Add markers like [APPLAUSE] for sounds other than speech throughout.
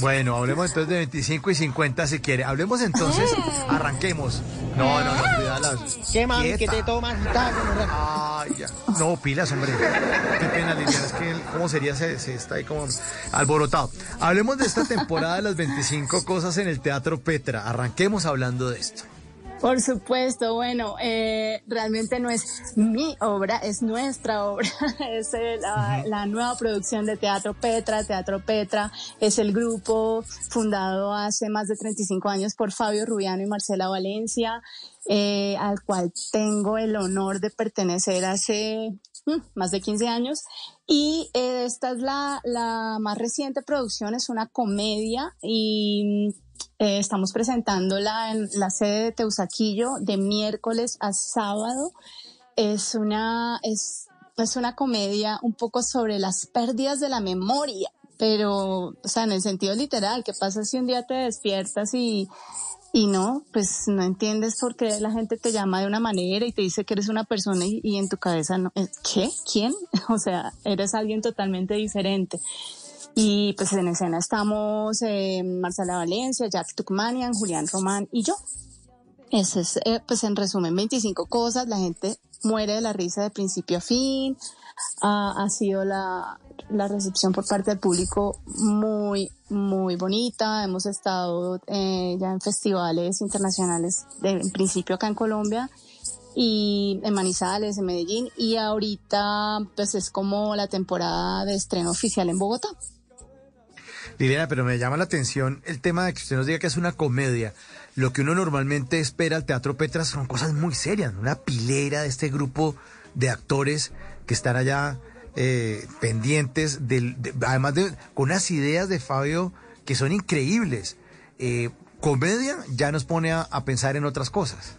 Bueno, hablemos entonces de 25 y 50 si quiere. Hablemos entonces, arranquemos. No, no, no, cuidado. ¿Qué mami que te tomas? Ay, ya. No, pilas, hombre. Qué pena, Liliana. Es que, ¿cómo sería? Se, se está ahí como alborotado. Hablemos de esta temporada de las 25 cosas en el Teatro Petra. Arranquemos hablando de esto. Por supuesto, bueno, eh, realmente no es mi obra, es nuestra obra, [LAUGHS] es eh, la, nueva producción de Teatro Petra. Teatro Petra es el grupo fundado hace más de 35 años por Fabio Rubiano y Marcela Valencia, eh, al cual tengo el honor de pertenecer hace mm, más de 15 años. Y esta es la, la más reciente producción, es una comedia y eh, estamos presentándola en la sede de Teusaquillo de miércoles a sábado. Es una, es, es una comedia un poco sobre las pérdidas de la memoria, pero, o sea, en el sentido literal, ¿qué pasa si un día te despiertas y, y no, pues no entiendes por qué la gente te llama de una manera y te dice que eres una persona y, y en tu cabeza no, eh, ¿qué? ¿Quién? [LAUGHS] O sea, eres alguien totalmente diferente. Y pues en escena estamos eh, Marcela Valencia, Jack Tukmanian, Julián Román y yo. Ese es, eh, pues en resumen, 25 cosas. La gente muere de la risa de principio a fin. ha sido la, la, recepción por parte del público muy, muy bonita. Hemos estado eh, ya en festivales internacionales, de, en principio acá en Colombia y en Manizales, en Medellín. Y ahorita pues es como la temporada de estreno oficial en Bogotá. Liliana, pero me llama la atención el tema de que usted nos diga que es una comedia. Lo que uno normalmente espera al Teatro Petra son cosas muy serias, una pilera de este grupo de actores que están allá eh, pendientes, del, además de con unas ideas de Fabio que son increíbles. Eh, comedia ya nos pone a, a pensar en otras cosas.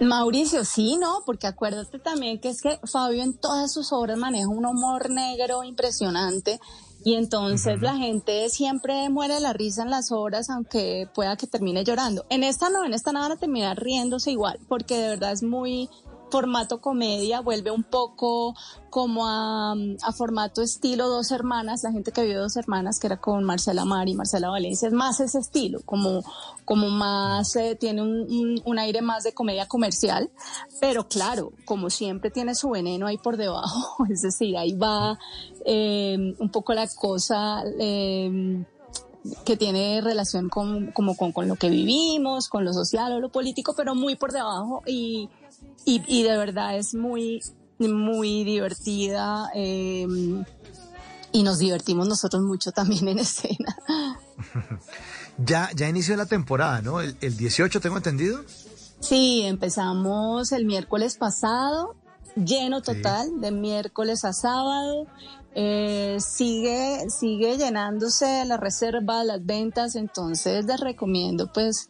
Mauricio, sí, ¿no? Porque acuérdate también que es que Fabio en todas sus obras maneja un humor negro impresionante y entonces la gente siempre muere de la risa en las obras, aunque pueda que termine llorando. En esta no, en esta no van a terminar riéndose igual, porque de verdad es muy formato comedia, vuelve un poco como a, formato estilo Dos Hermanas, la gente que vio Dos Hermanas, que era con Marcela Mar y Marcela Valencia, es más ese estilo, como, como más, eh, tiene un, un, aire más de comedia comercial, pero claro, como siempre tiene su veneno ahí por debajo, [LAUGHS] es decir, ahí va eh, un poco la cosa... Eh, que tiene relación con, como con, con, lo que vivimos, con lo social o lo político, pero muy por debajo y, y, y de verdad es muy, muy divertida em, y nos divertimos nosotros mucho también en [LAUGHS] escena. [LAUGHS] ya, ya inició la temporada, ¿no? El, 18, tengo entendido. Sí, empezamos el miércoles pasado, lleno total, de miércoles a sábado. Eh, sigue, sigue llenándose la reserva, las ventas, entonces les recomiendo pues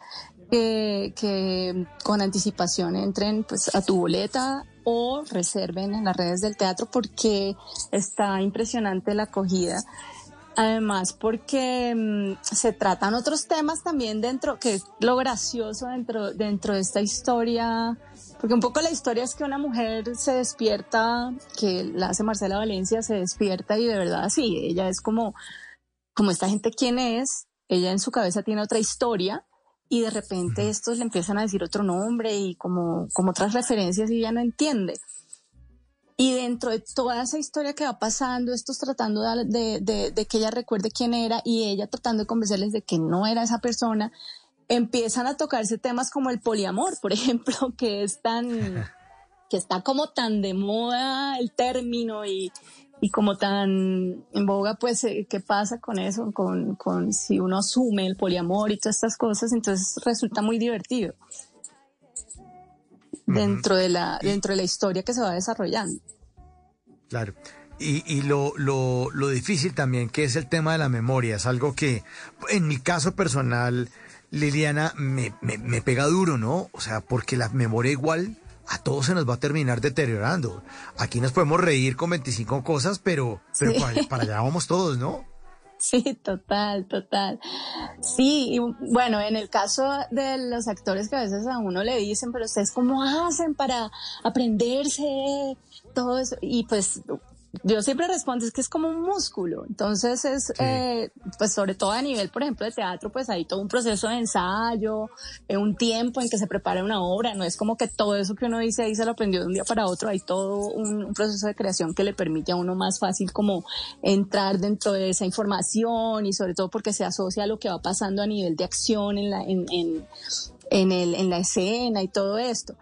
que, con anticipación entren pues a tu boleta o reserven en las redes del teatro porque está impresionante la acogida. Además, porque mm, se tratan otros temas también dentro, que es lo gracioso dentro, dentro de esta historia, porque un poco la historia es que una mujer se despierta, que la hace Marcela Valencia, se despierta y de verdad sí, ella es como, como esta gente quién es, ella en su cabeza tiene otra historia y de repente estos le empiezan a decir otro nombre y como, como otras referencias y ella no entiende. Y dentro de toda esa historia que va pasando, estos tratando de, de, de, que ella recuerde quién era y ella tratando de convencerles de que no era esa persona, empiezan a tocarse temas como el poliamor, por [LAUGHS] ejemplo, que es tan, [LAUGHS] que está como tan de moda el término y, y como tan en boga, pues, eh, ¿qué pasa con eso? Con, con si uno asume el poliamor y todas estas cosas, entonces resulta muy divertido dentro de la, dentro de la historia que se va desarrollando. Claro. Y, y lo, lo, lo difícil también, que es el tema de la memoria, es algo que en mi caso personal, Liliana, me, me, me pega duro, ¿no? O sea, porque la memoria igual a todos se nos va a terminar deteriorando. Aquí nos podemos reír con 25 cosas, pero, pero para, allá vamos todos, ¿no? Sí, total, total. Sí, y bueno, en el caso de los actores que a veces a uno le dicen, pero ustedes cómo hacen para aprenderse todo eso, y pues yo siempre respondo es que es como un músculo. Entonces es, eh, pues sobre todo a nivel, por ejemplo, de teatro, pues hay todo un proceso de ensayo, eh, un tiempo en que se prepara una obra. No es como que todo eso que uno dice ahí se lo aprendió de un día para otro. Hay todo un, proceso de creación que le permite a uno más fácil como entrar dentro de esa información y sobre todo porque se asocia a lo que va pasando a nivel de acción en la, en, en, en, el, en la escena y todo esto.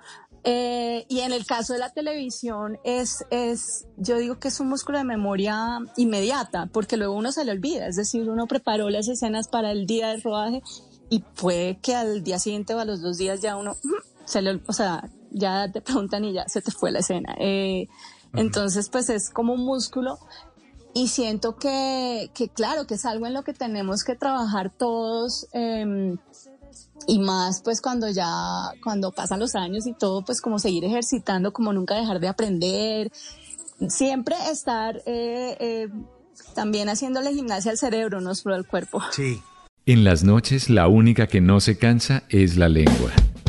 Eh, y en el caso de la televisión es, es, yo digo que es un músculo de memoria inmediata, porque luego uno se le olvida, es decir, uno preparó las escenas para el día de rodaje y puede que al día siguiente o a los dos días ya uno, se le, o sea, ya te preguntan y ya se te fue la escena. Eh, entonces, pues es como un músculo y siento que, que, claro, que es algo en lo que tenemos que trabajar todos. Eh, y más pues cuando ya, cuando pasan los años y todo, pues como seguir ejercitando, como nunca dejar de aprender, siempre estar eh, eh, también haciéndole gimnasia al cerebro, no solo al cuerpo. Sí. En las noches la única que no se cansa es la lengua.